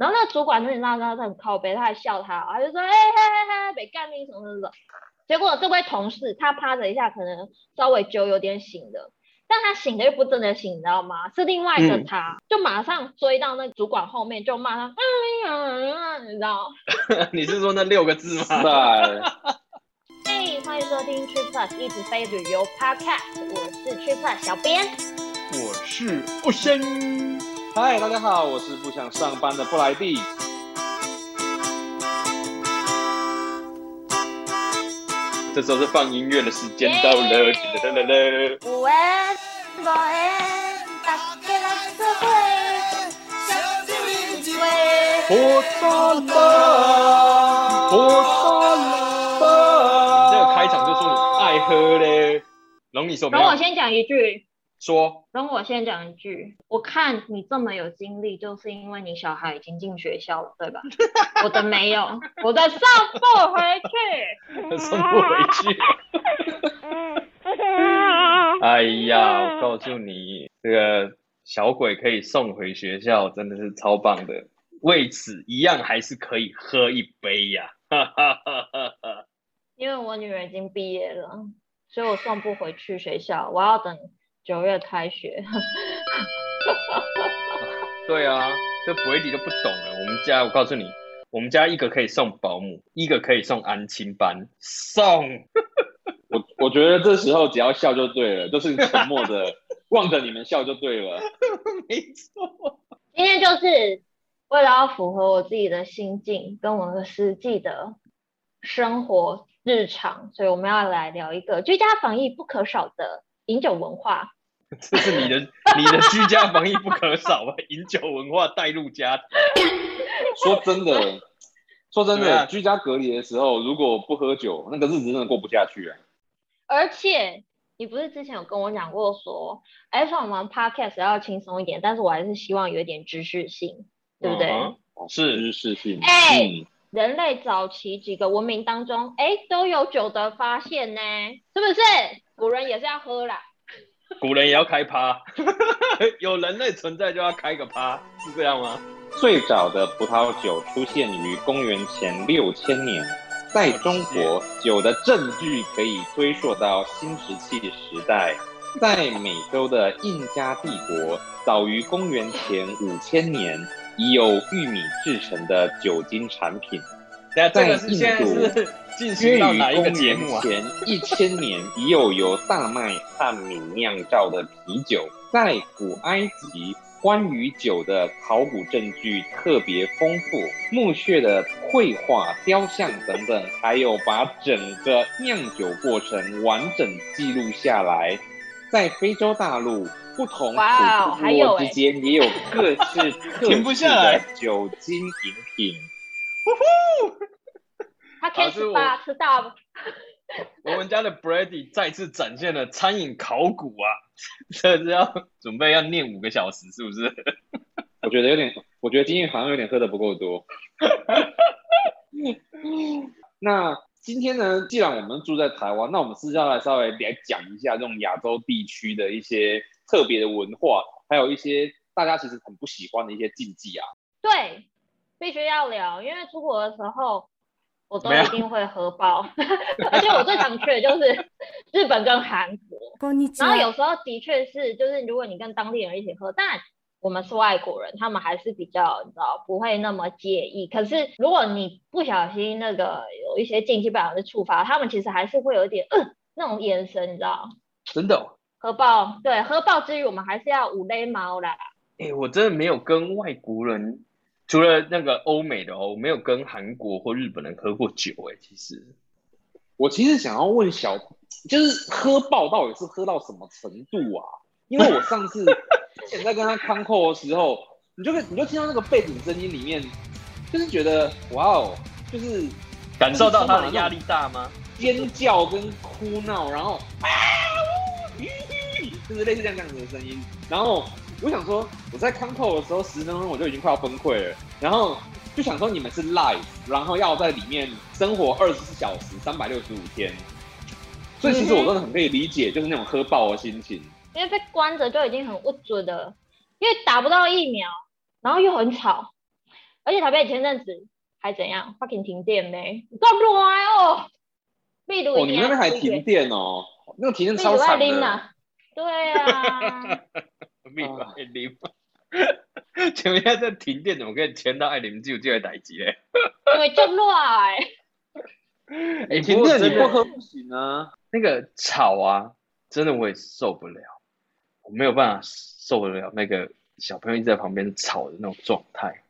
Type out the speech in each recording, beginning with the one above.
然后那个主管就你知道他很靠背，他还笑他，他就说：“哎嘿嘿嘿，别干你什么什么。”结果这位同事他趴着一下，可能稍微酒有点醒的，但他醒的又不真的醒，你知道吗？是另外一个他，嗯、就马上追到那个主管后面，就骂他：“哎呀，你知道？” 你是说那六个字吗？对。嘿，欢迎收听 Trip Plus 一直飞旅游 Podcast，我是 Trip Plus 小编，我是不生。嗨，大家好，我是不想上班的布莱蒂。这时候是放音乐的时间到了，哒哒哒哒。五万多人打开了社会，小酒一机会，火大了，火大了。这个开场就说你爱喝嘞，容你说。等我先讲一句。说，容我先讲一句，我看你这么有精力，就是因为你小孩已经进学校了，对吧？我的没有，我的送不回去，送不回去。哎呀，我告诉你，这个小鬼可以送回学校，真的是超棒的。为此，一样还是可以喝一杯呀。因为我女儿已经毕业了，所以我送不回去学校，我要等。九月开学，对啊，这布莱蒂就不懂了。我们家，我告诉你，我们家一个可以送保姆，一个可以送安亲班，送。我我觉得这时候只要笑就对了，就是沉默的望着你们笑就对了。没错，今天就是为了要符合我自己的心境跟我的实际的生活日常，所以我们要来聊一个居家防疫不可少的。饮酒文化，这是你的 你的居家防疫不可少啊！饮酒文化带入家庭。说真的，说真的，居家隔离的时候，如果不喝酒，那个日子真的过不下去啊。而且，你不是之前有跟我讲过说，哎，说我们 podcast 要轻松一点，但是我还是希望有一点知识性，对不对？嗯、是知识性。哎，嗯、人类早期几个文明当中，哎，都有酒的发现呢，是不是？古人也是要喝啦，古人也要开趴，有人类存在就要开个趴，是这样吗？最早的葡萄酒出现于公元前六千年，在中国，酒的证据可以追溯到新石器时代。在美洲的印加帝国，早于公元前五千年，已有玉米制成的酒精产品。在印度。约于公元前一千年，已有由大麦和米酿造的啤酒。在古埃及，关于酒的考古证据特别丰富，墓穴的绘画、雕像等等，还有把整个酿酒过程完整记录下来。在非洲大陆，不同土著部落之间也有各式 特色的酒精饮品。他开始把吃到了。我们家的 Brady 再次展现了餐饮考古啊！这是要准备要念五个小时，是不是？我觉得有点，我觉得今天好像有点喝的不够多。那今天呢，既然我们住在台湾，那我们是要来稍微来讲一下这种亚洲地区的一些特别的文化，还有一些大家其实很不喜欢的一些禁忌啊。对，必须要聊，因为出国的时候。我都一定会喝爆，而且我最常去的就是 日本跟韩国。然后有时候的确是，就是如果你跟当地人一起喝，但我们是外国人，他们还是比较你知道不会那么介意。可是如果你不小心那个有一些禁忌不小的触发，他们其实还是会有一点嗯那种眼神，你知道？真的、哦？喝爆，对，喝爆之余，我们还是要五勒猫啦。哎、欸，我真的没有跟外国人。除了那个欧美的哦，我没有跟韩国或日本人喝过酒哎。其实，我其实想要问小，就是喝爆到底是喝到什么程度啊？因为我上次 之前在跟他康扣的时候，你就你就听到那个背景声音里面，就是觉得哇哦，就是感受到他的压力大吗？尖叫跟哭闹，然后啊呜呜，就是类似这样这样子的声音，然后。我想说，我在康扣的时候十分钟我就已经快要崩溃了，然后就想说你们是 live，然后要在里面生活二十四小时三百六十五天，所以其实我真的很可以理解，就是那种喝爆的心情。因为被关着就已经很不准了，因为打不到疫苗，然后又很吵，而且台北前阵子还怎样？fucking 停电呢？这么来哦！哦，你们那边还停电哦？那个停电超惨的。对啊。请问一下，这 停电怎么可以牵到爱啉酒这个代志嘞？因为这么来。哎，停电你不喝不行啊。那个吵啊，真的我也受不了，我没有办法受得了那个小朋友一直在旁边吵的那种状态，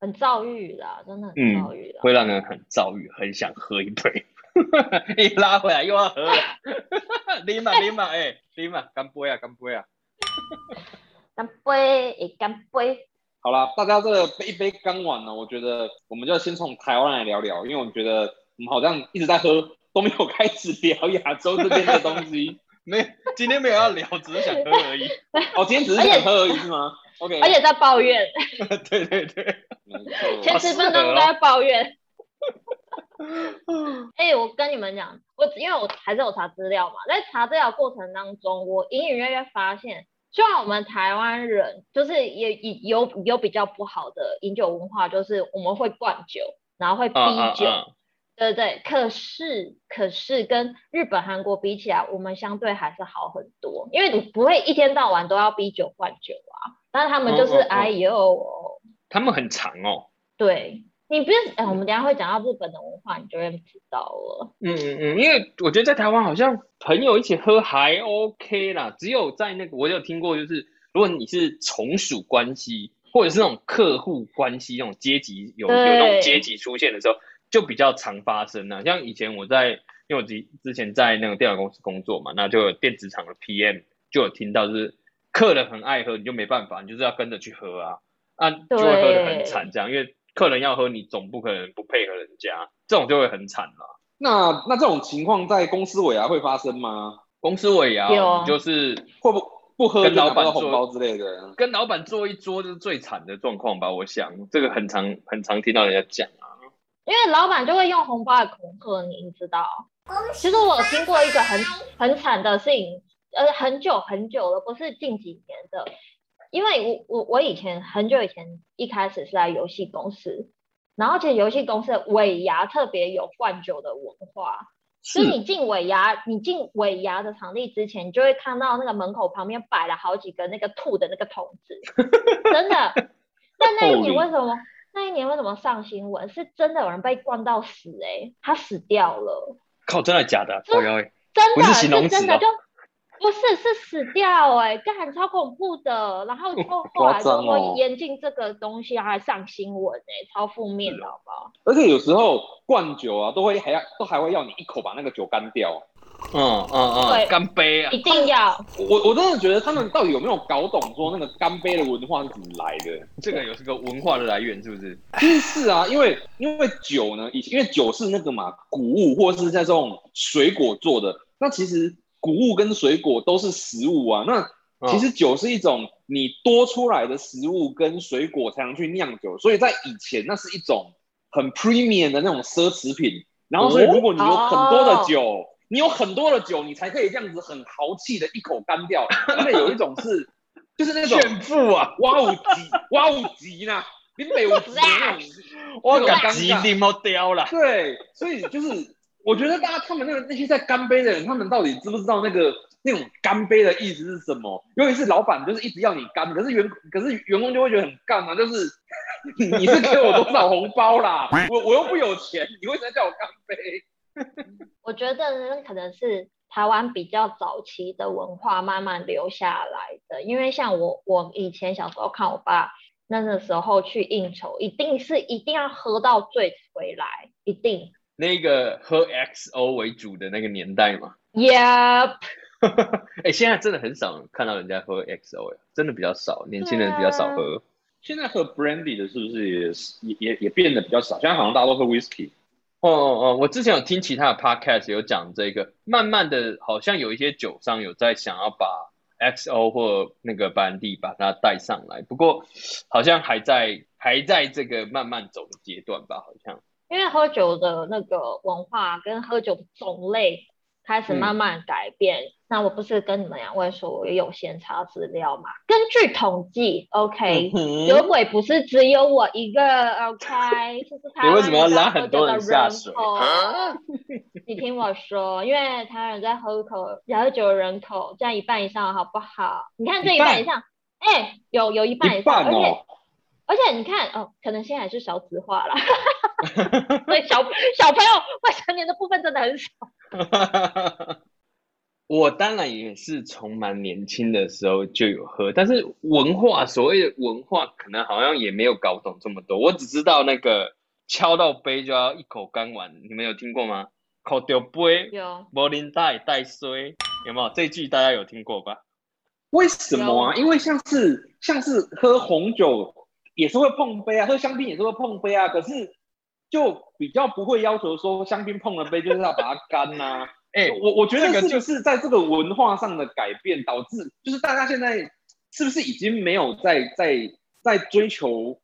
很躁郁啦，真的很躁郁啦，嗯，会让人很躁郁，很想喝一杯，一拉回来又要喝了，啉嘛啉嘛，哎，啉嘛，干杯啊，干杯啊，干杯，干杯。好啦，大家这个杯一杯干完了，我觉得我们就先从台湾来聊聊，因为我觉得。我们好像一直在喝，都没有开始聊亚洲这边的东西。没，今天没有要聊，只是想喝而已。哦，今天只是想喝而已是吗？OK。而且在抱怨。对对对。前十分钟都在抱怨。哎、欸，我跟你们讲，我因为我还是有查资料嘛，在查资料过程当中，我隐隐约约发现，虽然我们台湾人就是也也有有比较不好的饮酒文化，就是我们会灌酒，然后会逼酒。Uh, uh, uh. 对对，可是可是跟日本、韩国比起来，我们相对还是好很多，因为你不会一天到晚都要逼酒灌酒啊。但是他们就是、哦哦哦、哎呦，他们很长哦。对，你不是哎，我们等下会讲到日本的文化，你就会知道了。嗯嗯嗯，因为我觉得在台湾好像朋友一起喝还 OK 啦，只有在那个我有听过，就是如果你是从属关系或者是那种客户关系那种阶级有有那种阶级出现的时候。就比较常发生啊，像以前我在，因为我之之前在那个电脑公司工作嘛，那就有电子厂的 PM 就有听到，就是客人很爱喝，你就没办法，你就是要跟着去喝啊，啊就会喝的很惨这样，因为客人要喝，你总不可能不配合人家，这种就会很惨了。那那这种情况在公司尾牙会发生吗？公司尾牙就是会不不喝跟老板红包之类的，跟老板坐一桌就是最惨的状况吧？我想这个很常很常听到人家讲啊。因为老板就会用红包来恐吓你，你知道？其实我听过一个很很惨的事情，呃，很久很久了，不是近几年的。因为我我我以前很久以前一开始是在游戏公司，然后其实游戏公司的尾牙特别有灌酒的文化，所以你进尾牙，你进尾牙的场地之前，你就会看到那个门口旁边摆了好几个那个吐的那个桶子，真的。但那一年为什么？那一年为什么上新闻？是真的有人被灌到死哎、欸，他死掉了。靠，真的假的？真的，真的是真的就不是是死掉哎、欸，这很超恐怖的。然后后后来就会严禁这个东西，还上新闻哎、欸，超负面的好不好？而且有时候灌酒啊，都会还要都还会要你一口把那个酒干掉。嗯嗯嗯，干杯啊！一定要。我我真的觉得他们到底有没有搞懂说那个干杯的文化是怎么来的？这个有是个文化的来源，是不是？是啊，因为因为酒呢，以因为酒是那个嘛，谷物或者是在这种水果做的。那其实谷物跟水果都是食物啊。那其实酒是一种你多出来的食物跟水果才能去酿酒，所以在以前那是一种很 premium 的那种奢侈品。然后所以如果你有很多的酒。哦你有很多的酒，你才可以这样子很豪气的一口干掉。因为有一种是，就是那种炫富啊，哇五级，哇五级呢，你每五级那种，哇五级你莫掉了。对，所以就是我觉得大家他们那个那些在干杯的人，他们到底知不知道那个那种干杯的意思是什么？尤其是老板就是一直要你干，可是员可是员工就会觉得很干嘛，就是你是给我多少红包啦？我我又不有钱，你为什么叫我干杯？我觉得可能是台湾比较早期的文化慢慢留下来的，因为像我，我以前小时候看我爸那个时候去应酬，一定是一定要喝到醉回来，一定。那个喝 XO 为主的那个年代嘛。Yep。哎、欸，现在真的很少看到人家喝 XO，真的比较少，年轻人比较少喝。现在喝 Brandy 的是不是也也也变得比较少？现在好像大家都喝 Whisky。哦哦哦！我之前有听其他的 podcast 有讲这个，慢慢的好像有一些酒商有在想要把 XO 或那个班地把它带上来，不过好像还在还在这个慢慢走的阶段吧，好像。因为喝酒的那个文化跟喝酒的种类开始慢慢改变，嗯、那我不是跟你们两位说，我也有先查资料嘛？根据统计，OK，、嗯、有鬼不是只有我一个，OK，就是台湾你为什么要拉很多人下水？你听我说，因为台湾人在喝口喝酒人口占一半以上，好不好？你看这一半以上，哎、欸，有有一半以上，哦、而且而且你看，哦，可能现在还是少子化了，所以小小朋友未成年的部分真的很少。我当然也是从蛮年轻的时候就有喝，但是文化，所谓的文化，可能好像也没有搞懂这么多。我只知道那个敲到杯就要一口干完，你们有听过吗？口丢杯有，柏林带带衰，有没有？这句大家有听过吧？为什么啊？因为像是像是喝红酒也是会碰杯啊，喝香槟也是会碰杯啊，可是就比较不会要求说香槟碰了杯就是要把它干呐、啊。哎、欸，我我觉得是不是在这个文化上的改变导致，就是大家现在是不是已经没有在在在追求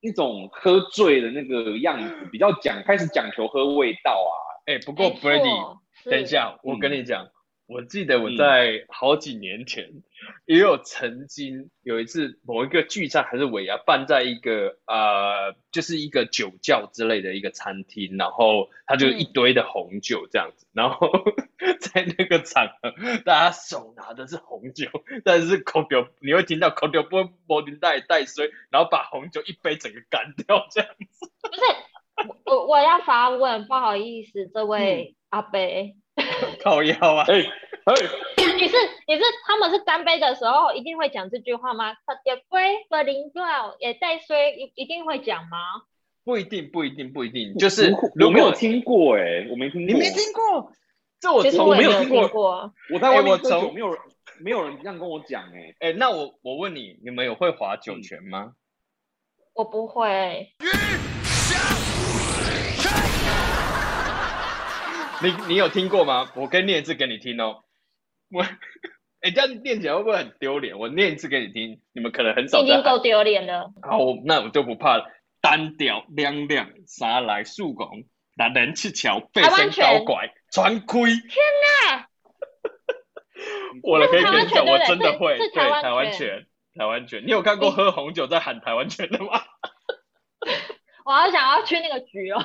一种喝醉的那个样子，比较讲开始讲求喝味道啊？哎、欸，不过 Brady，等一下，我跟你讲。嗯我记得我在好几年前，嗯、也有曾经有一次某一个聚餐还是尾牙办在一个呃，就是一个酒窖之类的一个餐厅，然后他就一堆的红酒这样子，嗯、然后 在那个场合，大家手拿的是红酒，但是口掉，你会听到口掉不不停带带水，然后把红酒一杯整个干掉这样子。不是，我我要发问，不好意思，这位阿伯。嗯 靠腰啊！哎哎，你是你是他们是干杯的时候一定会讲这句话吗？喝掉杯不零掉也带水一一定会讲吗？不一定不一定不一定，就是我没有听过哎、欸，我没听过，你没听过？这我从我没有听过，我，我在外面喝酒没有人没有人这样跟我讲哎哎，那我我问你，你们有会划酒泉吗？我不会。你你有听过吗？我可以念一次给你听哦。我，哎，这样念起来会不会很丢脸？我念一次给你听，你们可能很少。已经够丢脸了。好，那我就不怕了。单调亮亮，啥来速拱，男人去桥，背身高拐，穿亏。天哪！我可以跟你讲，我真的会。对，台湾拳，台湾拳。你有看过喝红酒在喊台湾拳的吗？我好想要去那个局哦。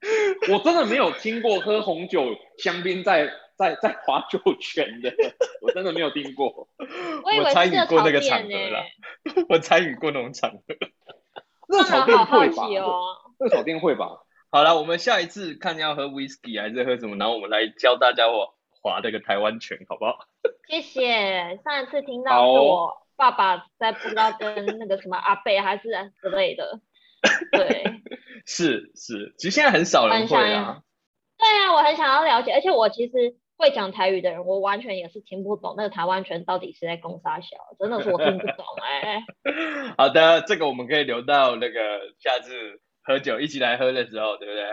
我真的没有听过喝红酒香槟在在在划酒泉的，我真的没有听过。我参与过那个场合了，我参与过那种场合。热炒店会吧？热炒店会吧？好了，我们下一次看要喝 whisky 还是喝什么，然后我们来教大家我划这个台湾拳，好不好？谢谢。上一次听到是我爸爸在不知道跟那个什么阿贝还是之类的。对，是是，其实现在很少人会啊。对啊，我很想要了解，而且我其实会讲台语的人，我完全也是听不懂那个台湾拳到底是在攻啥小，真的是我听不懂 哎、欸。好的，这个我们可以留到那个下次喝酒一起来喝的时候，对不对？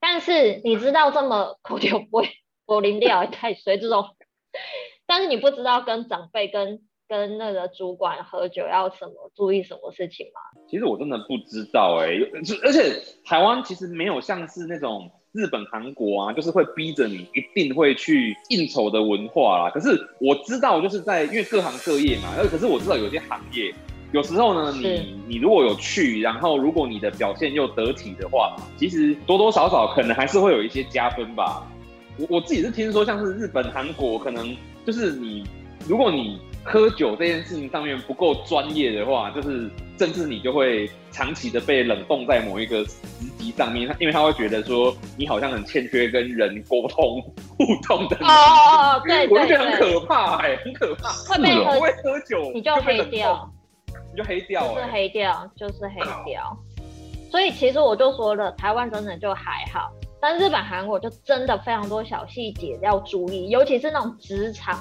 但是你知道这么口酒不会我林料太水这种，但是你不知道跟长辈跟。跟那个主管喝酒要什么注意什么事情吗？其实我真的不知道哎、欸，而且台湾其实没有像是那种日本、韩国啊，就是会逼着你一定会去应酬的文化啦。可是我知道，就是在因为各行各业嘛，而可是我知道有些行业，有时候呢，你你如果有去，然后如果你的表现又得体的话，其实多多少少可能还是会有一些加分吧。我我自己是听说，像是日本、韩国，可能就是你如果你。喝酒这件事情上面不够专业的话，就是甚至你就会长期的被冷冻在某一个职级上面，因为他会觉得说你好像很欠缺跟人沟通互动的。哦，对，我就觉得很可怕哎、欸，很可怕。会被喝，会喝酒你就黑掉，你就黑掉，就是黑掉，就是黑掉。所以其实我就说了，台湾真的就还好，但日本、韩国就真的非常多小细节要注意，尤其是那种职场。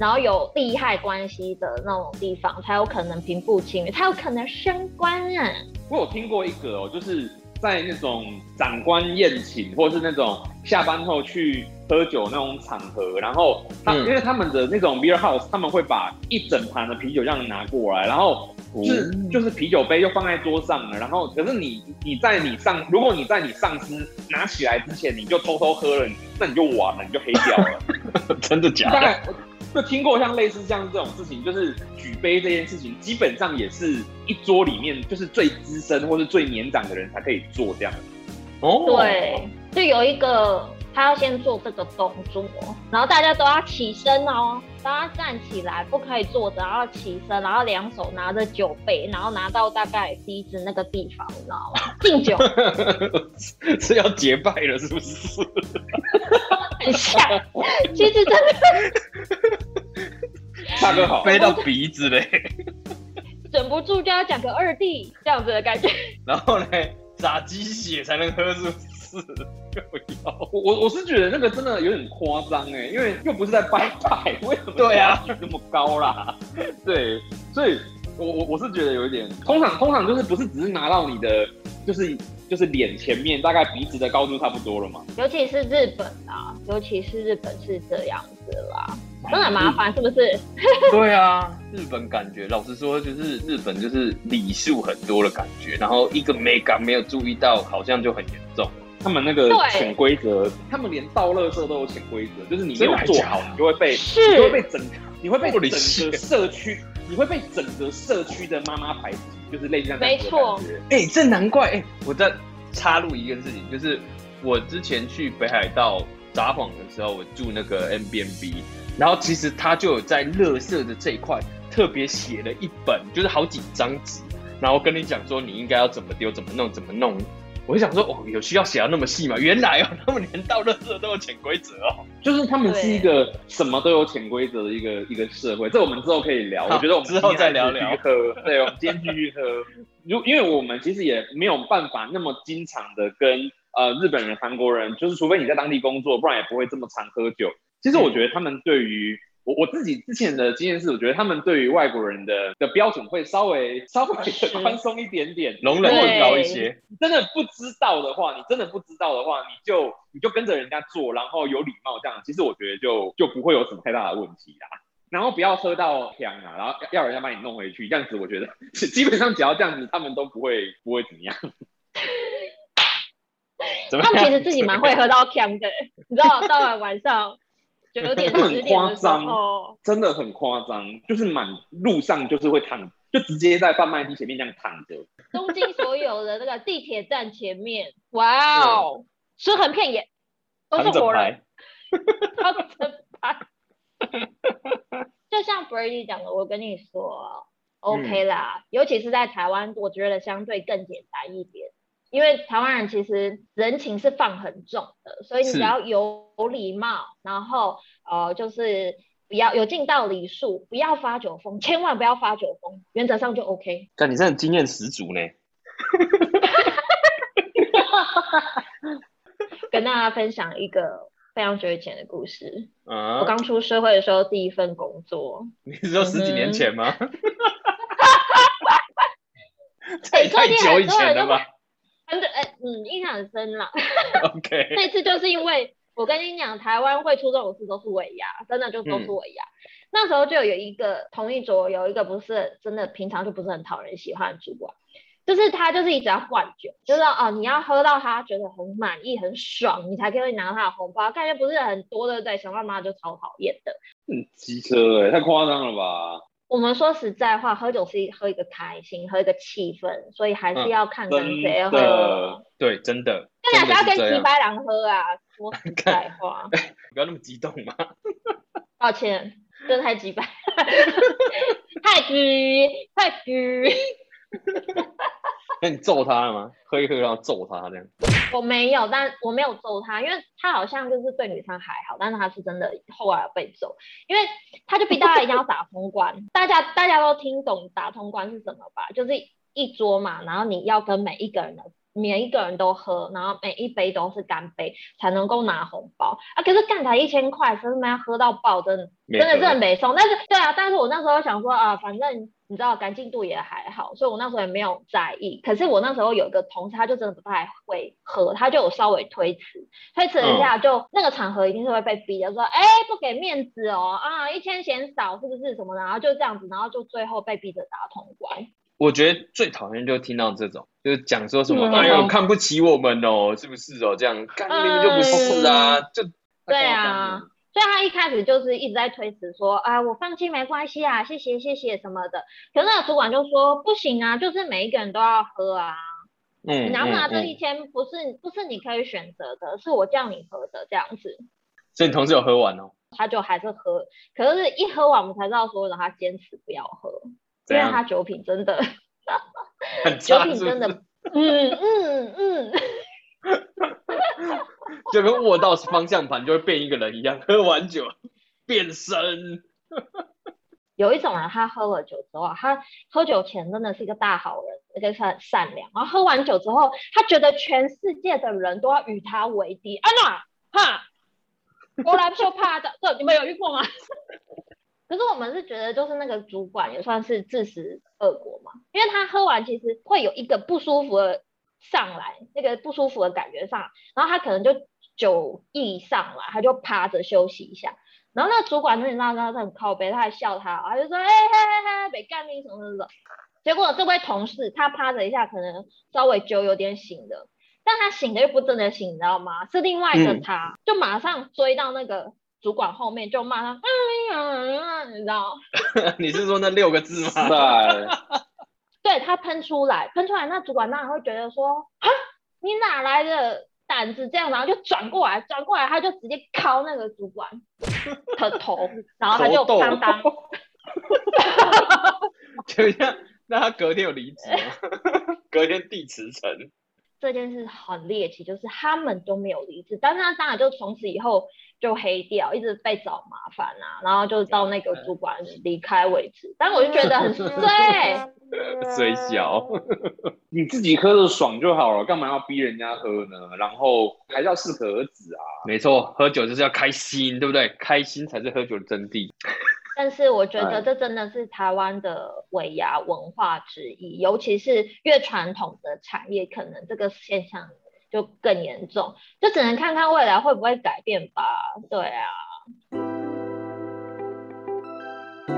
然后有利害关系的那种地方，才有可能平步青云，才有可能升官啊。我有听过一个哦，就是在那种长官宴请，或是那种下班后去喝喝酒那种场合，然后他、嗯、因为他们的那种 beer house，他们会把一整盘的啤酒这样拿过来，然后就是、嗯、就是啤酒杯就放在桌上了，然后可是你你在你上，如果你在你上司拿起来之前你就偷偷喝了，那你就完了，你就黑掉了，真的假的？就听过像类似像这种事情，就是举杯这件事情，基本上也是一桌里面就是最资深或是最年长的人才可以做这样。哦，对，就有一个。他要先做这个动作，然后大家都要起身哦，大家站起来，不可以坐着，然后起身，然后两手拿着酒杯，然后拿到大概鼻子那个地方，你知道吗？敬酒 是要结拜了，是不是？很像，其实真的，大哥好，飞到鼻子嘞，忍不住就要讲个二弟这样子的感觉。然后呢，炸鸡血才能喝，是不是？我我我是觉得那个真的有点夸张哎，因为又不是在拜拜，为什么对啊举那么高啦？对，所以我我我是觉得有一点，通常通常就是不是只是拿到你的，就是就是脸前面大概鼻子的高度差不多了嘛。尤其是日本啊，尤其是日本是这样子啦，真的很麻烦是不是？对啊，日本感觉老实说就是日本就是礼数很多的感觉，然后一个美感没有注意到，好像就很严重。他们那个潜规则，他们连倒垃圾都有潜规则，就是你没有做好，你就会被，你就会被整，你会被整个社区，你会被整个社区的妈妈排挤，就是类似这样。没错。哎、欸，这难怪哎、欸！我在插入一件事情，就是我之前去北海道札幌的时候，我住那个 M B N B，然后其实他就有在垃圾的这一块特别写了一本，就是好几张纸，然后跟你讲说你应该要怎么丢、怎么弄、怎么弄。我就想说，哦，有需要写到那么细吗？原来哦，他们连倒垃圾都有潜规则哦，就是他们是一个什么都有潜规则的一个一个社会。这我们之后可以聊。我觉得我们之后再聊聊。喝，对，我们今天继续喝。如因为我们其实也没有办法那么经常的跟呃日本人、韩国人，就是除非你在当地工作，不然也不会这么常喝酒。其实我觉得他们对于。我我自己之前的经验是，我觉得他们对于外国人的的标准会稍微稍微的宽松一点点，容忍会高一些。真的不知道的话，你真的不知道的话，你就你就跟着人家做，然后有礼貌这样，其实我觉得就就不会有什么太大的问题啦。然后不要喝到呛啊，然后要人家把你弄回去，这样子我觉得基本上只要这样子，他们都不会不会怎么样。怎么样？他们其实自己蛮会喝到呛的，你知道，到了晚上。有点 很夸张，真的很夸张，就是满路上就是会躺，就直接在贩卖机前面这样躺着。东京所有的那个地铁站前面，哇哦，尸横遍野，都是活人，躺着拍。就像 Brady 讲的，我跟你说，OK 啦，嗯、尤其是在台湾，我觉得相对更简单一点。因为台湾人其实人情是放很重的，所以你只要有礼貌，然后呃就是不要有尽到礼数，不要发酒疯，千万不要发酒疯，原则上就 OK。但你真的经验十足呢。跟大家分享一个非常久以前的故事。啊、我刚出社会的时候，第一份工作。你是说十几年前吗？这也太久以前了吧？真的哎，嗯，印象很深了。OK，那次就是因为我跟你讲，台湾会出这种事都是尾牙，真的就都是尾牙。嗯、那时候就有一个同一桌有一个不是真的平常就不是很讨人喜欢的主管，就是他就是一直要灌酒，就是哦你要喝到他觉得很满意很爽，你才可以拿他的红包，感觉不是很多的对想办法就超讨厌的。嗯，机车哎、欸，太夸张了吧？我们说实在话，喝酒是喝一个开心，喝一个气氛，所以还是要看跟谁喝。嗯、对，真的。那不要跟鸡白狼喝啊！说实 在话，不要那么激动嘛。抱歉，真的太急白，太急，太鸡。那你揍他了吗？喝一喝然后揍他这样？我没有，但我没有揍他，因为他好像就是对女生还好，但是他是真的后来被揍，因为他就逼大家一定要打通关，大家大家都听懂打通关是什么吧？就是一桌嘛，然后你要跟每一个人的每一个人都喝，然后每一杯都是干杯才能够拿红包啊。可是干才一千块，真的要喝到爆，真的真的真的没送。但是对啊，但是我那时候想说啊，反正你知道干净度也还好，所以我那时候也没有在意。可是我那时候有一个同事，他就真的不太会喝，他就有稍微推辞，推辞一下就、嗯、那个场合一定是会被逼的，说哎不给面子哦啊一千嫌少是不是什么的，然后就这样子，然后就最后被逼着打通关。我觉得最讨厌就听到这种，就是讲说什么、嗯、哎呦看不起我们哦，是不是哦？这样干明明就不是啊，嗯、就对啊，所以他一开始就是一直在推辞说啊，我放弃没关系啊，谢谢谢谢什么的。可是那个主管就说不行啊，就是每一个人都要喝啊，嗯，你拿不拿这一千不是、嗯、不是你可以选择的，是我叫你喝的这样子。所以你同事有喝完哦？他就还是喝，可是一喝完我们才知道说让他坚持不要喝。因为他酒品真的，酒品真的，嗯嗯嗯，就跟握到方向盘就会变一个人一样，喝完酒变身。有一种人，他喝了酒之后，他喝酒前真的是一个大好人，而且是很善良。然后喝完酒之后，他觉得全世界的人都要与他为敌。安娜，哈，我来就怕的，这你们有遇过吗？可是我们是觉得，就是那个主管也算是自食恶果嘛，因为他喝完其实会有一个不舒服的上来，那个不舒服的感觉上，然后他可能就酒意上来，他就趴着休息一下，然后那个主管就你知道他很靠北，他还笑他，他就说，哎嘿嘿嘿，别干你什么什么，结果这位同事他趴着一下，可能稍微酒有点醒的，但他醒的又不真的醒，你知道吗？是另外一个他，就马上追到那个。主管后面就骂他，嗯呀，你知道？你是说那六个字吗？对，他喷出来，喷出来，那主管当然会觉得说，啊，你哪来的胆子这样？然后就转过来，转过来，他就直接敲那个主管的头，然后他就当当，就这样，那他隔天有离职吗？隔天递辞呈。这件事很猎奇，就是他们都没有离职，但是他当然就从此以后就黑掉，一直被找麻烦啊，然后就到那个主管离开为止。但我就觉得很 衰，衰小，你自己喝的爽就好了，干嘛要逼人家喝呢？然后还是要适可而止啊。没错，喝酒就是要开心，对不对？开心才是喝酒的真谛。但是我觉得这真的是台湾的尾牙文化之一，尤其是越传统的产业，可能这个现象就更严重，就只能看看未来会不会改变吧。对啊。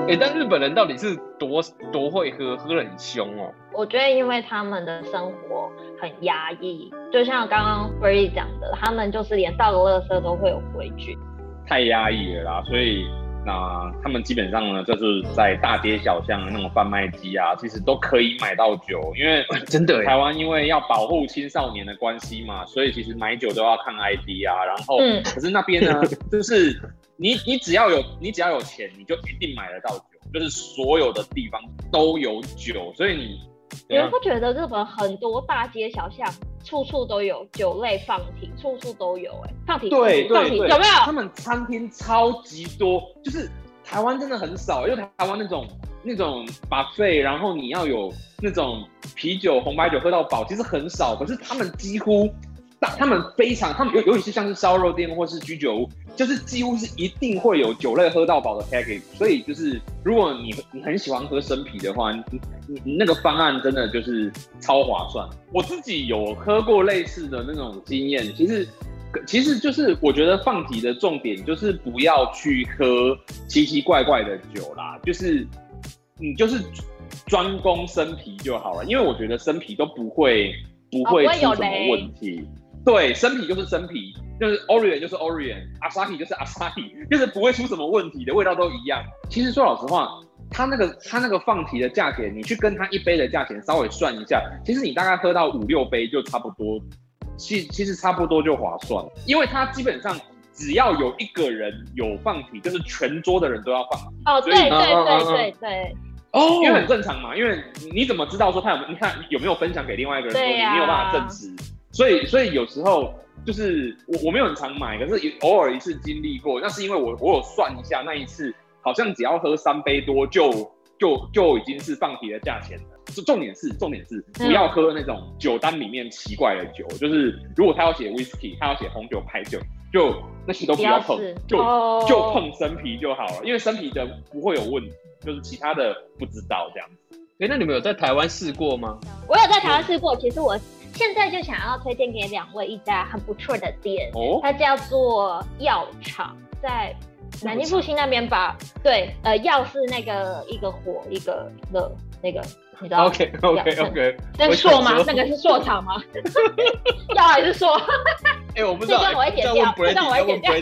哎、欸，但日本人到底是多多会喝，喝得很凶哦。我觉得因为他们的生活很压抑，就像刚刚 Free 讲的，他们就是连倒个垃圾都会有规矩，太压抑了啦，所以。那他们基本上呢，就是在大街小巷那种贩卖机啊，其实都可以买到酒。因为 真的，台湾因为要保护青少年的关系嘛，所以其实买酒都要看 ID 啊。然后，嗯、可是那边呢，就是你你只要有你只要有钱，你就一定买得到酒，就是所有的地方都有酒，所以你。你们不觉得日本很多大街小巷处处都有酒类放题，处处都有哎、欸，放题对放题，有没有？他们餐厅超级多，就是台湾真的很少，因为台湾那种那种 buffet，然后你要有那种啤酒、红白酒喝到饱，其实很少。可是他们几乎，他们非常，他们尤尤其是像是烧肉店或是居酒屋。就是几乎是一定会有酒类喝到饱的 package，所以就是如果你你很喜欢喝生啤的话，你你你那个方案真的就是超划算。我自己有喝过类似的那种经验，其实其实就是我觉得放题的重点就是不要去喝奇奇怪怪的酒啦，就是你就是专攻生啤就好了，因为我觉得生啤都不会不会出什么问题。对，生啤就是生啤。就是 Orient 就是 Orient，Asahi 就是 Asahi，就是不会出什么问题的，味道都一样。其实说老实话，他那个他那个放题的价钱，你去跟他一杯的价钱稍微算一下，其实你大概喝到五六杯就差不多，其其实差不多就划算。因为他基本上只要有一个人有放题，就是全桌的人都要放题。哦，对对对对对。哦，因为很正常嘛，因为你怎么知道说他有？你看有没有分享给另外一个人说？说你没有办法证实。所以所以有时候。就是我我没有很常买，可是偶尔一次经历过，那是因为我我有算一下，那一次好像只要喝三杯多就就就已经是放题的价钱了。重点是重点是不要喝那种酒单里面奇怪的酒，嗯、就是如果他要写 whisky，他要写红酒、白酒，就那些都不要碰，要就、哦、就碰生啤就好了，因为生啤的不会有问题，就是其他的不知道这样子。哎、欸，那你们有在台湾试过吗？我有在台湾试过，其实我现在就想要推荐给两位一家很不错的店，哦，它叫做药厂，在。南京复兴那边吧，对，呃，药是那个一个火一个乐，那个你知道？OK OK OK，那是硕吗？那个是硕厂吗？药还是硕？哎、欸，我不知道。这段我会剪掉，这段我会剪掉。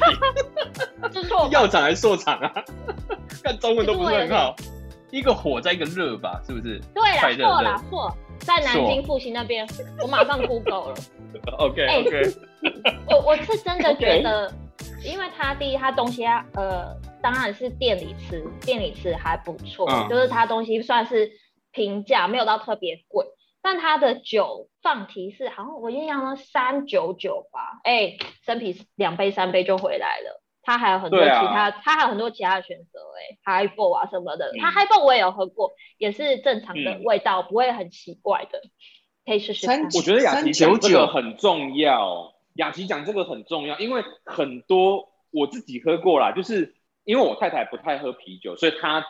是硕。药厂还是硕厂啊？看中文都不是很好。一个火在一个热吧，是不是？对啦，错啦，错，在南京复兴那边，我马上 Google 了。OK OK，、欸、我我是真的觉得。Okay. 因为他第一，他东西啊，呃，当然是店里吃，店里吃还不错，嗯、就是他东西算是平价，没有到特别贵。但他的酒放提示，好像我印象中三九九吧，哎、欸，生啤两杯三杯就回来了。它还有很多其他，它、啊、还有很多其他的选择，哎，Highball 啊什么的。它、嗯、Highball 我也有喝过，也是正常的味道，嗯、不会很奇怪的，可以试试看。我觉得雅琪讲这个很重要。雅琪讲这个很重要，因为很多我自己喝过啦，就是因为我太太不太喝啤酒，所以她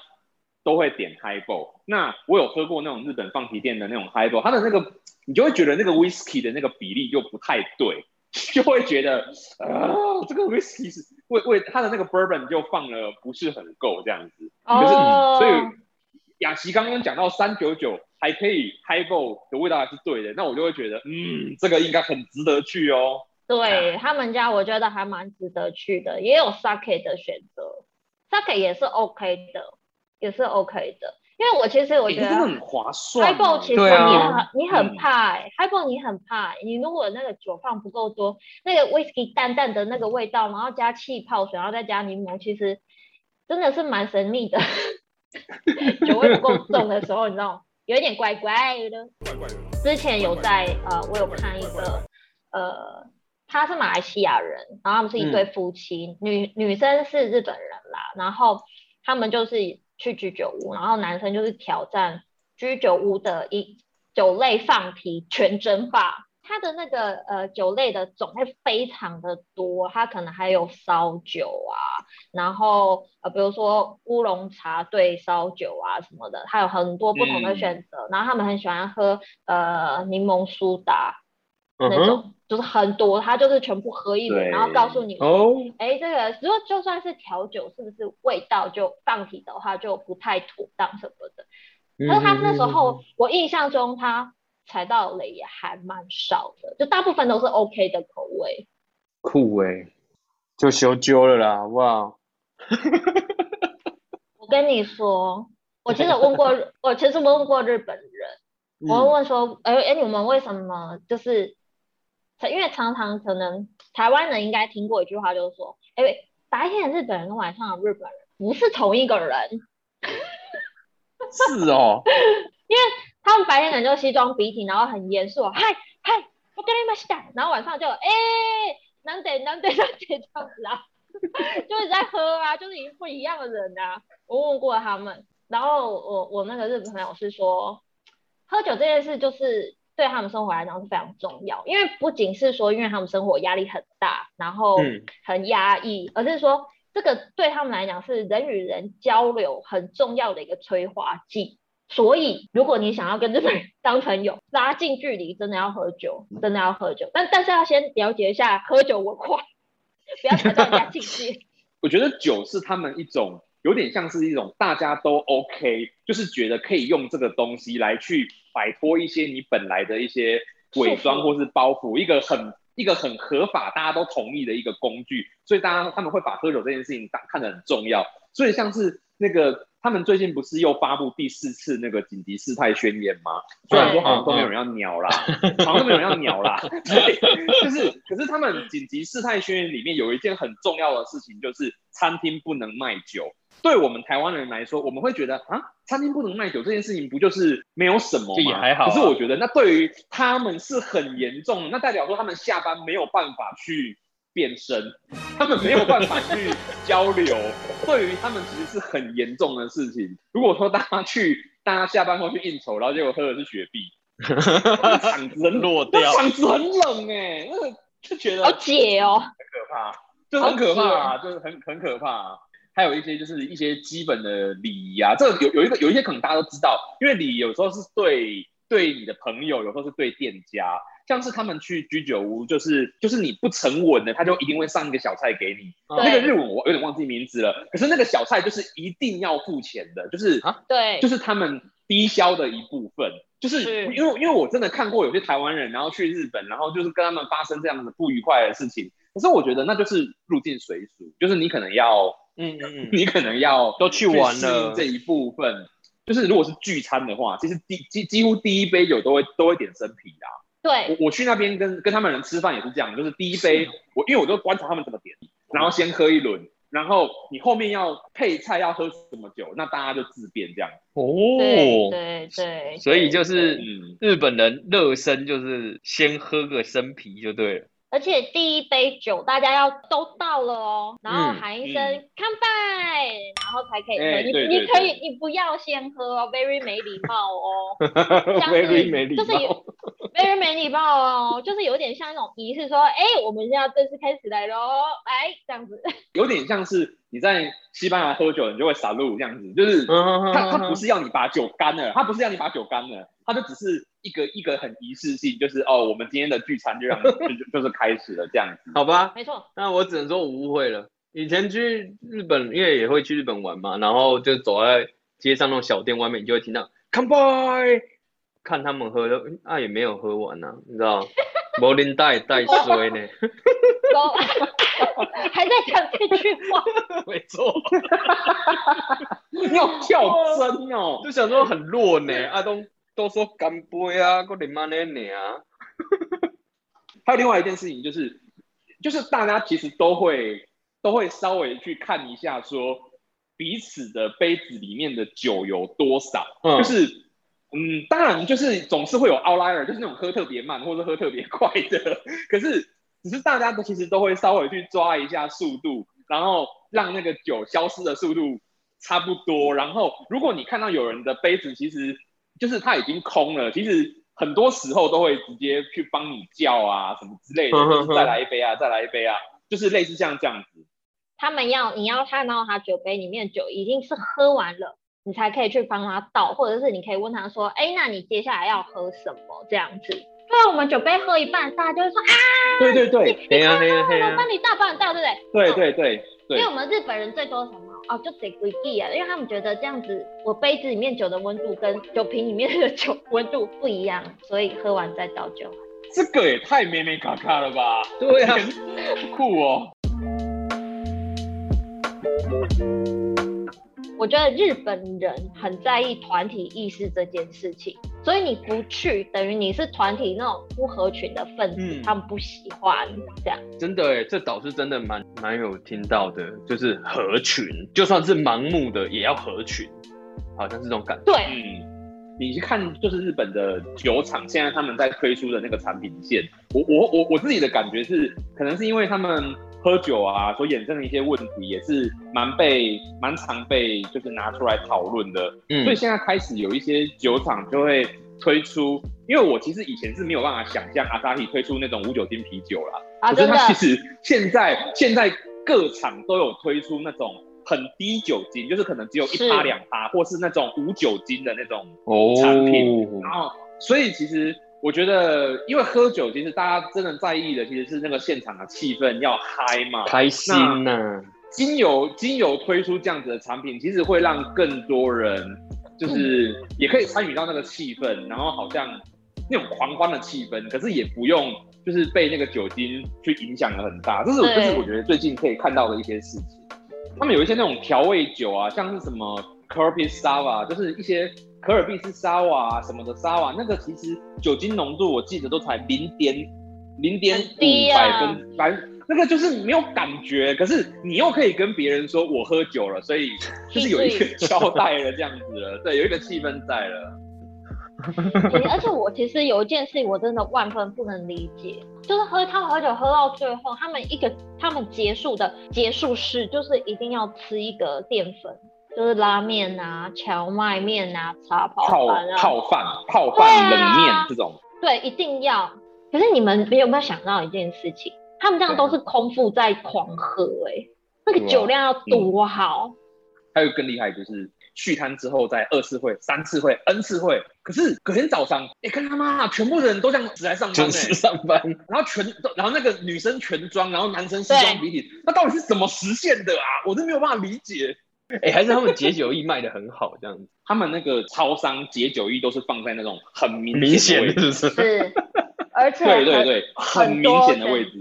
都会点 Highball。那我有喝过那种日本放题店的那种 Highball，它的那个你就会觉得那个 Whisky 的那个比例就不太对，就会觉得啊，这个 Whisky 是为为他的那个 Bourbon 就放了不是很够这样子。可是，oh. 所以雅琪刚刚讲到三九九还可以 Highball 的味道还是对的，那我就会觉得嗯，这个应该很值得去哦。对他们家，我觉得还蛮值得去的，也有 sake 的选择，sake 也是 OK 的，也是 OK 的。因为我其实我觉得很划算。Highball 其实你很、啊、你很怕、欸嗯、Highball 你很怕，你如果那个酒放不够多，那个 whisky 淡淡的那个味道，然后加气泡水，然后再加柠檬，其实真的是蛮神秘的。酒味不够重的时候，你知道，有一点怪怪的。之前有在呃，我有看一个呃。他是马来西亚人，然后他们是一对夫妻，嗯、女女生是日本人啦，然后他们就是去居酒屋，然后男生就是挑战居酒屋的一酒类放题全争霸，他的那个呃酒类的种类非常的多，他可能还有烧酒啊，然后呃比如说乌龙茶对烧酒啊什么的，他有很多不同的选择，嗯、然后他们很喜欢喝呃柠檬苏打。那种就是很多，它就是全部喝一轮，然后告诉你哦，哎，这个如果就算是调酒，是不是味道就放题的话就不太妥当什么的？可是他那时候，我印象中他踩到雷也还蛮少的，就大部分都是 OK 的口味。酷哎，就修揪了啦，好不好？我跟你说，我其实问过，我其实问过日本人，我问说，哎哎，你们为什么就是？因为常常可能台湾人应该听过一句话，就是说，哎，白天的日本人跟晚上的日本人不是同一个人。是哦，因为他们白天人就西装笔挺，然后很严肃，嗨嗨，我跟你们讲，然后晚上就哎，难得难得难得这样子啊，就是在喝啊，就是一不一样的人啊。我问过他们，然后我我那个日本朋友是说，喝酒这件事就是。对他们生活来讲是非常重要，因为不仅是说，因为他们生活压力很大，然后很压抑，嗯、而是说这个对他们来讲是人与人交流很重要的一个催化剂。所以，如果你想要跟日本人 当朋友，拉近距离，真的要喝酒，真的要喝酒。但但是要先了解一下喝酒文化，不要踩到人家禁忌。我觉得酒是他们一种。有点像是一种大家都 OK，就是觉得可以用这个东西来去摆脱一些你本来的一些伪装或是包袱，一个很一个很合法，大家都同意的一个工具，所以大家他们会把喝酒这件事情当看得很重要，所以像是那个。他们最近不是又发布第四次那个紧急事态宣言吗？虽然说好像都没有人要鸟啦，好像都没有人要鸟啦，对，就是，可是他们紧急事态宣言里面有一件很重要的事情，就是餐厅不能卖酒。对我们台湾人来说，我们会觉得啊，餐厅不能卖酒这件事情不就是没有什么吗？也还好啊。可是我觉得那对于他们是很严重的，那代表说他们下班没有办法去。变身，他们没有办法去交流，对于他们其实是很严重的事情。如果说大家去大家下班后去应酬，然后结果喝的是雪碧，嗓子很落掉，场子很冷哎，那个就觉得好解哦，很可怕，就很可怕啊，就是很很可怕啊。还有一些就是一些基本的礼仪啊，这个有有一个有一些可能大家都知道，因为礼有时候是对对你的朋友，有时候是对店家。像是他们去居酒屋，就是就是你不沉稳的，他就一定会上一个小菜给你。那个日文我有点忘记名字了，可是那个小菜就是一定要付钱的，就是啊，对，就是他们低消的一部分。就是因为因为我真的看过有些台湾人，然后去日本，然后就是跟他们发生这样的不愉快的事情。可是我觉得那就是入境随俗，就是你可能要，嗯嗯嗯，你可能要都去玩了这一部分。就是如果是聚餐的话，其实第几几乎第一杯酒都会都会点生啤的啊。对，我我去那边跟跟他们人吃饭也是这样，就是第一杯我因为我都观察他们怎么点，然后先喝一轮，然后你后面要配菜要喝什么酒，那大家就自便这样。哦，对对对，所以就是嗯，日本人热身就是先喝个生啤就对了。而且第一杯酒大家要都到了哦，然后喊一声干杯，然后才可以喝。你你可以，你不要先喝哦，very 没礼貌哦。very 没礼貌。就是有 very 没礼貌哦，就是有点像那种仪式，说，哎，我们现在要正式开始来喽，哎这样子。有点像是你在西班牙喝酒，你就会 salute 这样子，就是他他不是要你把酒干了，他不是要你把酒干了，他就只是。一个一个很仪式性，就是哦，我们今天的聚餐就让 就就是开始了这样子，好吧？没错。那我只能说我误会了。以前去日本，因为也会去日本玩嘛，然后就走在街上那种小店外面，你就会听到 “come by”，，看他们喝的，啊也没有喝完呢、啊，你知道？柏林带带水呢，还在讲这句话，没错。你好跳针哦，就想说很弱呢，阿东。都说干杯啊，过年嘛那年啊。还有另外一件事情就是，就是大家其实都会都会稍微去看一下，说彼此的杯子里面的酒有多少。嗯、就是，嗯，当然就是总是会有 outlier，就是那种喝特别慢或者喝特别快的。可是，只是大家都其实都会稍微去抓一下速度，然后让那个酒消失的速度差不多。然后，如果你看到有人的杯子其实。就是他已经空了，其实很多时候都会直接去帮你叫啊什么之类的，再来一杯啊，再来一杯啊，就是类似像这样子。他们要你要看到他酒杯里面的酒已经是喝完了，你才可以去帮他倒，或者是你可以问他说，哎，那你接下来要喝什么这样子？对啊，我们酒杯喝一半，大家就会说啊，对对对，你你喝了，我帮你倒，帮你倒，对不对？对对对。因为我们日本人最多什么哦，就得规矩啊，因为他们觉得这样子，我杯子里面酒的温度跟酒瓶里面的酒温度不一样，所以喝完再倒酒。这个也太美美卡卡了吧？对啊，酷哦。我觉得日本人很在意团体意识这件事情。所以你不去，等于你是团体那种不合群的分子，嗯、他们不喜欢这样。真的哎，这倒是真的蛮蛮有听到的，就是合群，就算是盲目的也要合群，好像是这种感觉。对，嗯，你去看就是日本的酒厂，现在他们在推出的那个产品线，我我我我自己的感觉是，可能是因为他们。喝酒啊，所衍生的一些问题也是蛮被蛮常被就是拿出来讨论的，嗯，所以现在开始有一些酒厂就会推出，因为我其实以前是没有办法想象阿萨提推出那种无酒精啤酒啦，啊，可是它其实现在现在各厂都有推出那种很低酒精，就是可能只有一趴两趴，或是那种无酒精的那种产品，哦，然后所以其实。我觉得，因为喝酒，其实大家真的在意的，其实是那个现场的气氛要嗨嘛，开心呐、啊。经由经由推出这样子的产品，其实会让更多人，就是也可以参与到那个气氛，然后好像那种狂欢的气氛，可是也不用就是被那个酒精去影响的很大。这是这是我觉得最近可以看到的一些事情。他们有一些那种调味酒啊，像是什么 Kirby Sour，就是一些。可尔必斯沙瓦啊，什么的沙瓦，那个其实酒精浓度我记得都才零点零点五百分，反正、啊、那个就是没有感觉。可是你又可以跟别人说我喝酒了，所以就是有一个交代了这样子了，对，有一个气氛在了。而且我其实有一件事情我真的万分不能理解，就是喝他们喝酒喝到最后，他们一个他们结束的结束式就是一定要吃一个淀粉。就是拉面啊、荞麦面啊、茶泡饭、泡饭、泡饭、冷面这种。对，一定要。可是你们有没有想到一件事情？他们这样都是空腹在狂喝，哎，那个酒量要多好。还有更厉害，就是续摊之后再二次会、三次会、N 次会。可是隔天早上，哎，看他妈，全部的人都这样子来上班，准时上班。然后全，然后那个女生全妆，然后男生西装笔挺，那到底是怎么实现的啊？我都没有办法理解。哎，还是他们解酒液卖的很好，这样子。他们那个超商解酒液都是放在那种很明显的位置，是，而且对对对，很明显的位置，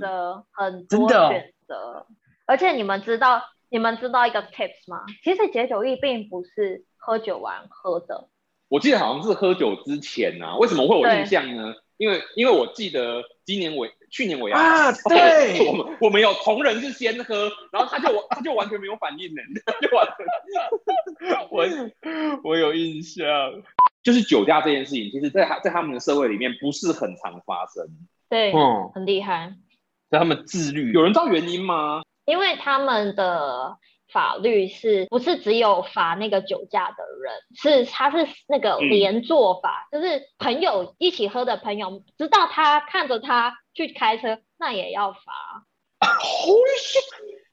很多选择。而且你们知道？你们知道一个 tips 吗？其实解酒液并不是喝酒完喝的。我记得好像是喝酒之前呐、啊，为什么会有印象呢？因为因为我记得今年尾去年我啊，对，我们我们有同仁是先喝，然后他就 他就完全没有反应呢，就完全。我我有印象，就是酒驾这件事情，其实在他在他们的社会里面不是很常发生。对，嗯，很厉害。所以他们自律，有人知道原因吗？因为他们的法律是不是只有罚那个酒驾的人？是他是那个连坐法，嗯、就是朋友一起喝的朋友，知道他看着他去开车，那也要罚。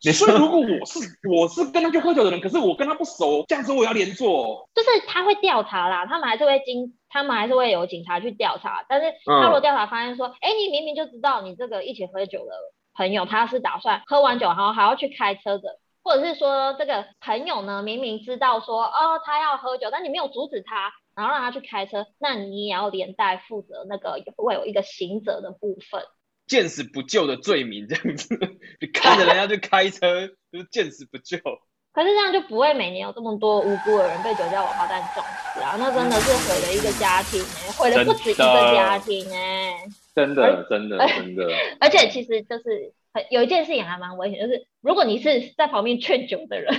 你说如果我是我是跟他去喝酒的人，可是我跟他不熟，这样子我要连坐。就是他会调查啦，他们还是会经，他们还是会有警察去调查。但是他如果调查发现说，哎、嗯，你明明就知道你这个一起喝酒的。朋友他是打算喝完酒然后还要去开车的，或者是说这个朋友呢，明明知道说哦他要喝酒，但你没有阻止他，然后让他去开车，那你也要连带负责那个会有一个行责的部分，见死不救的罪名 这样子，你看着人家去开车就是见死不救，可是这样就不会每年有这么多无辜的人被酒驾王八蛋撞死啊，那真的是毁了一个家庭哎、欸，毁了不止一个家庭哎、欸。真的，真的，真的。而且其实就是有一件事情还蛮危险，就是如果你是在旁边劝酒的人，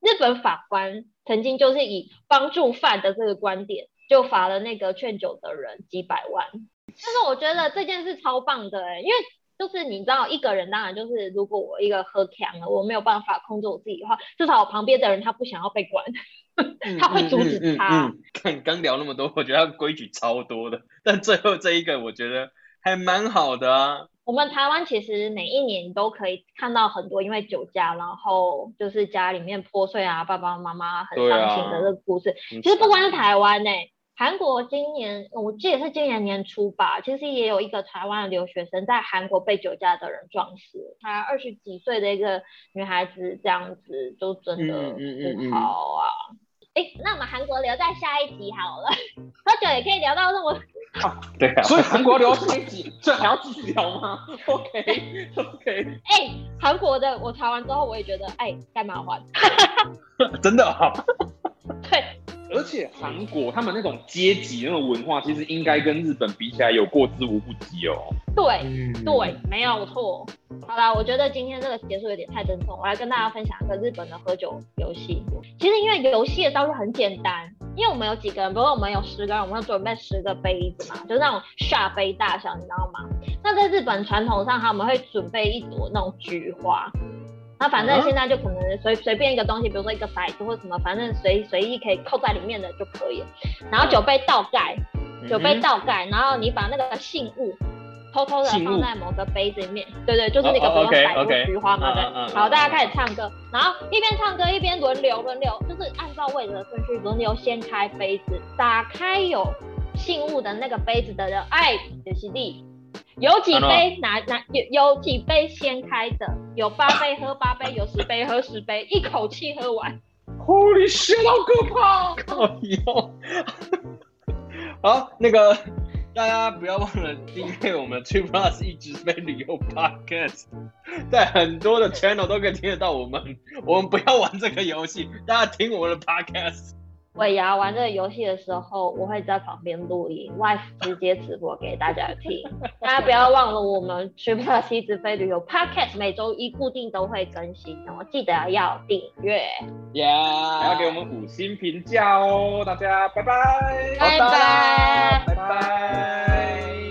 日本法官曾经就是以帮助犯的这个观点，就罚了那个劝酒的人几百万。但是我觉得这件事超棒的哎，因为就是你知道，一个人当然就是如果我一个喝强了，我没有办法控制我自己的话，至少我旁边的人他不想要被管。他会阻止他。嗯，刚聊那么多，我觉得他规矩超多的，但最后这一个我觉得还蛮好的啊。我们台湾其实每一年都可以看到很多因为酒驾，然后就是家里面破碎啊，爸爸妈妈很伤心的这个故事。啊、其实不光是台湾呢、欸，韩国今年我记得是今年年初吧，其实也有一个台湾的留学生在韩国被酒驾的人撞死，他二十几岁的一个女孩子这样子，就真的不好啊。嗯嗯嗯嗯哎，那我们韩国留在下一集好了，喝酒也可以聊到那么。啊，对啊，所以韩国留下一集，这还要继续聊吗？OK OK。哎，韩国的我查完之后，我也觉得，哎，该麻烦。真的啊。对。而且韩国他们那种阶级那种文化，其实应该跟日本比起来有过之无不及哦。对对，没有错。好啦，我觉得今天这个结束有点太沉重，我来跟大家分享一个日本的喝酒游戏。其实因为游戏的道具很简单，因为我们有几个人，比如说我们有十个人，我们要准备十个杯子嘛，就是那种 shot 杯大小，你知道吗？那在日本传统上，他们会准备一朵那种菊花。那反正现在就可能随随便一个东西，比如说一个骰子或什么，反正随随意可以扣在里面的就可以了。然后酒杯倒盖，酒杯倒盖，然后你把那个信物偷偷的放在某个杯子里面。对对，就是那个比如说骰子、菊花嘛。对。好，大家开始唱歌，然后一边唱歌一边轮流轮流，就是按照位置的顺序轮流掀开杯子，打开有信物的那个杯子的人，哎，就是你。有几杯拿拿有有几杯先开的，有八杯喝八杯，有十杯喝十杯，一口气喝完。Holy shit，好可怕！靠哟。好，那个大家不要忘了订阅我们 Trip Plus 一直飞旅游 Podcast，在很多的 channel 都可以听得到我们。我们不要玩这个游戏，大家听我们的 Podcast。尾牙玩这个游戏的时候，我会在旁边录音 l i f e 直接直播给大家听。大家不要忘了，我们 t r i p l e 妻子飞旅游 Podcast 每周一固定都会更新，然后记得要订阅，耶要给我们五星评价哦，大家，拜拜。拜拜拜拜